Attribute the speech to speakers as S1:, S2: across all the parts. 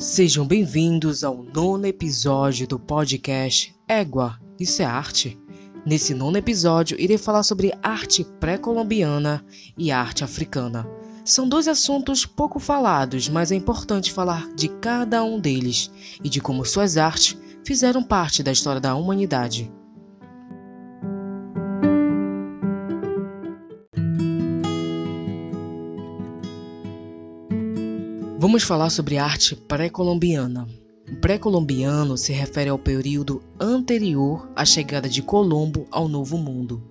S1: Sejam bem-vindos ao nono episódio do podcast Égua, Isso é Arte? Nesse nono episódio, irei falar sobre arte pré-colombiana e arte africana. São dois assuntos pouco falados, mas é importante falar de cada um deles e de como suas artes fizeram parte da história da humanidade. Vamos falar sobre arte pré-colombiana. O pré-colombiano se refere ao período anterior à chegada de Colombo ao Novo Mundo.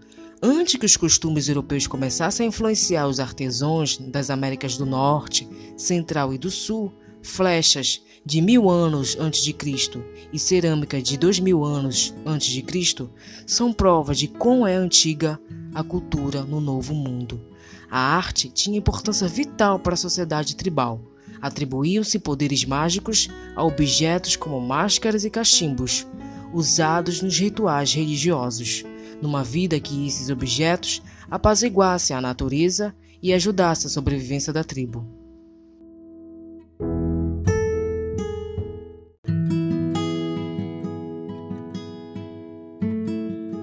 S1: Antes que os costumes europeus começassem a influenciar os artesãos das Américas do Norte, Central e do Sul, flechas de mil anos antes de Cristo e cerâmica de dois mil anos antes de Cristo são provas de quão é antiga a cultura no Novo Mundo. A arte tinha importância vital para a sociedade tribal Atribuíam-se poderes mágicos a objetos como máscaras e cachimbos, usados nos rituais religiosos, numa vida que esses objetos apaziguassem a natureza e ajudassem a sobrevivência da tribo.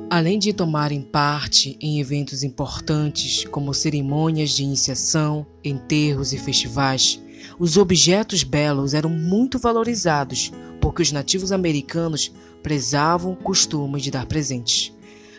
S1: Além de tomarem parte em eventos importantes como cerimônias de iniciação, enterros e festivais, os objetos belos eram muito valorizados porque os nativos americanos prezavam o costume de dar presentes.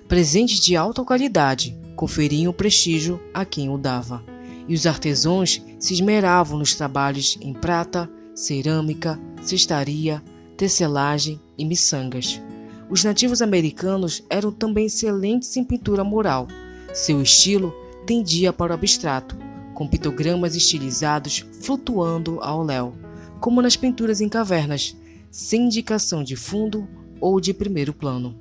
S1: Presentes de alta qualidade conferiam prestígio a quem o dava, e os artesãos se esmeravam nos trabalhos em prata, cerâmica, cestaria, tecelagem e miçangas. Os nativos americanos eram também excelentes em pintura mural. Seu estilo tendia para o abstrato, com pictogramas estilizados flutuando ao léu, como nas pinturas em cavernas, sem indicação de fundo ou de primeiro plano.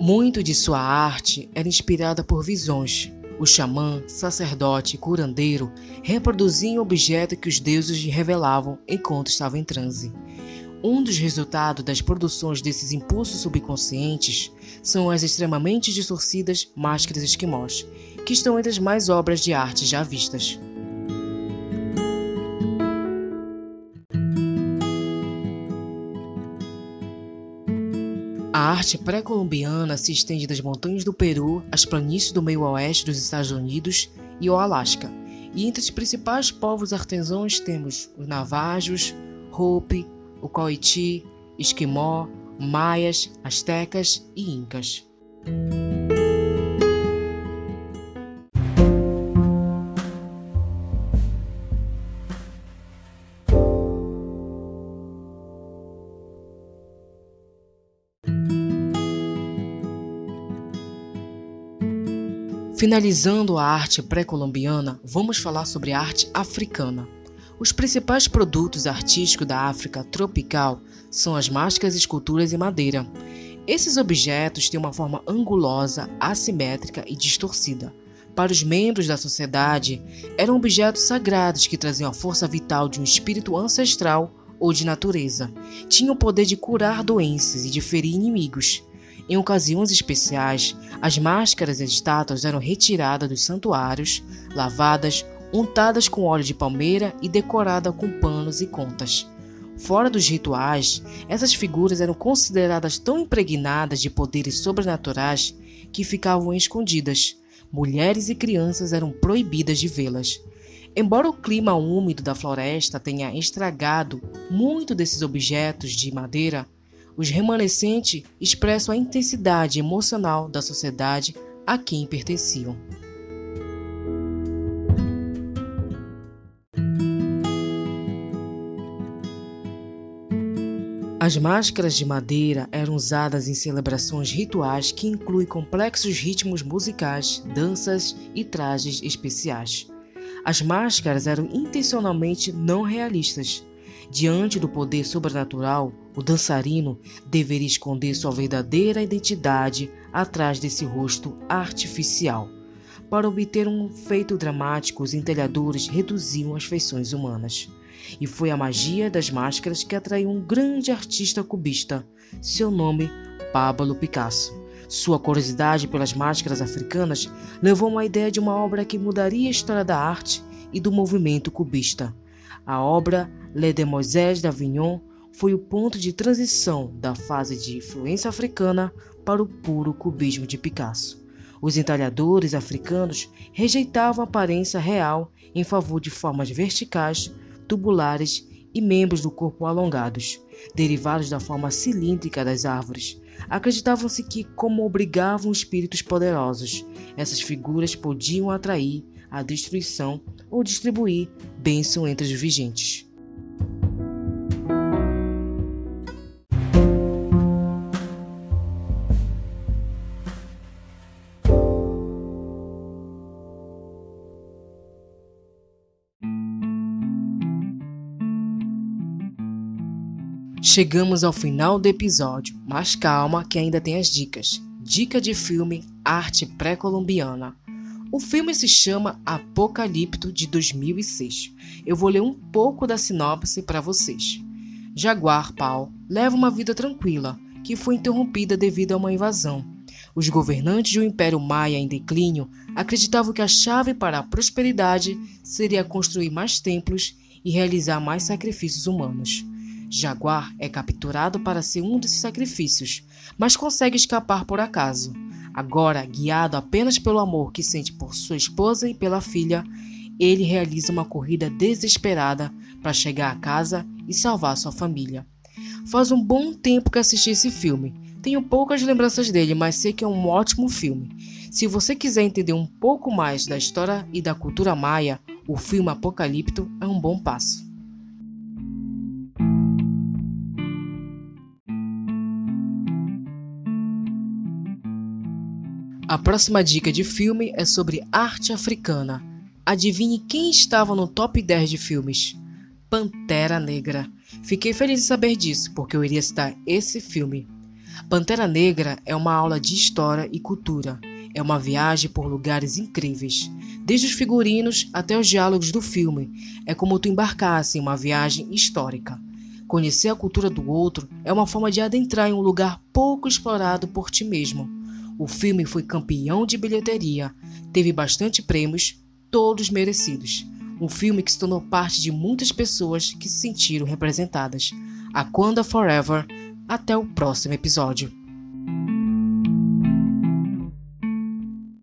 S1: Muito de sua arte era inspirada por visões. O xamã, sacerdote curandeiro reproduziam o objeto que os deuses revelavam enquanto estava em transe. Um dos resultados das produções desses impulsos subconscientes são as extremamente distorcidas máscaras esquimós, que estão entre as mais obras de arte já vistas. A arte pré-colombiana se estende das montanhas do Peru às planícies do meio oeste dos Estados Unidos e ao Alasca. E entre os principais povos artesãos temos os Navajos, Hopi, o Coiti, Esquimó, Maias, Astecas e Incas. Finalizando a arte pré-colombiana, vamos falar sobre a arte africana. Os principais produtos artísticos da África tropical são as máscaras, esculturas e madeira. Esses objetos têm uma forma angulosa, assimétrica e distorcida. Para os membros da sociedade, eram objetos sagrados que traziam a força vital de um espírito ancestral ou de natureza. Tinham o poder de curar doenças e de ferir inimigos. Em ocasiões especiais, as máscaras e estátuas eram retiradas dos santuários, lavadas, untadas com óleo de palmeira e decorada com panos e contas. Fora dos rituais, essas figuras eram consideradas tão impregnadas de poderes sobrenaturais que ficavam escondidas. Mulheres e crianças eram proibidas de vê-las. Embora o clima úmido da floresta tenha estragado muito desses objetos de madeira, os remanescentes expressam a intensidade emocional da sociedade a quem pertenciam. As máscaras de madeira eram usadas em celebrações rituais que incluem complexos ritmos musicais, danças e trajes especiais. As máscaras eram intencionalmente não realistas. Diante do poder sobrenatural, o dançarino deveria esconder sua verdadeira identidade atrás desse rosto artificial. Para obter um feito dramático, os entelhadores reduziam as feições humanas. E foi a magia das máscaras que atraiu um grande artista cubista, seu nome Pablo Picasso. Sua curiosidade pelas máscaras africanas levou uma ideia de uma obra que mudaria a história da arte e do movimento cubista. A obra Les Demoiselles d'Avignon foi o ponto de transição da fase de influência africana para o puro cubismo de Picasso. Os entalhadores africanos rejeitavam a aparência real em favor de formas verticais, tubulares e membros do corpo alongados, derivados da forma cilíndrica das árvores. Acreditavam-se que, como obrigavam espíritos poderosos, essas figuras podiam atrair a destruição ou distribuir bênção entre os vigentes. Chegamos ao final do episódio, mas calma que ainda tem as dicas. Dica de filme Arte Pré-Colombiana. O filme se chama Apocalipto de 2006. Eu vou ler um pouco da sinopse para vocês. Jaguar Paul leva uma vida tranquila, que foi interrompida devido a uma invasão. Os governantes do Império Maia em declínio acreditavam que a chave para a prosperidade seria construir mais templos e realizar mais sacrifícios humanos. Jaguar é capturado para ser um desses sacrifícios, mas consegue escapar por acaso. Agora, guiado apenas pelo amor que sente por sua esposa e pela filha, ele realiza uma corrida desesperada para chegar a casa e salvar sua família. Faz um bom tempo que assisti esse filme. Tenho poucas lembranças dele, mas sei que é um ótimo filme. Se você quiser entender um pouco mais da história e da cultura maia, o filme Apocalipto é um bom passo. A próxima dica de filme é sobre arte africana. Adivinhe quem estava no top 10 de filmes? Pantera Negra. Fiquei feliz de saber disso, porque eu iria citar esse filme. Pantera Negra é uma aula de história e cultura. É uma viagem por lugares incríveis. Desde os figurinos até os diálogos do filme. É como tu embarcasse em uma viagem histórica. Conhecer a cultura do outro é uma forma de adentrar em um lugar pouco explorado por ti mesmo. O filme foi campeão de bilheteria, teve bastante prêmios, todos merecidos. Um filme que se tornou parte de muitas pessoas que se sentiram representadas. Aquanda Forever. Até o próximo episódio.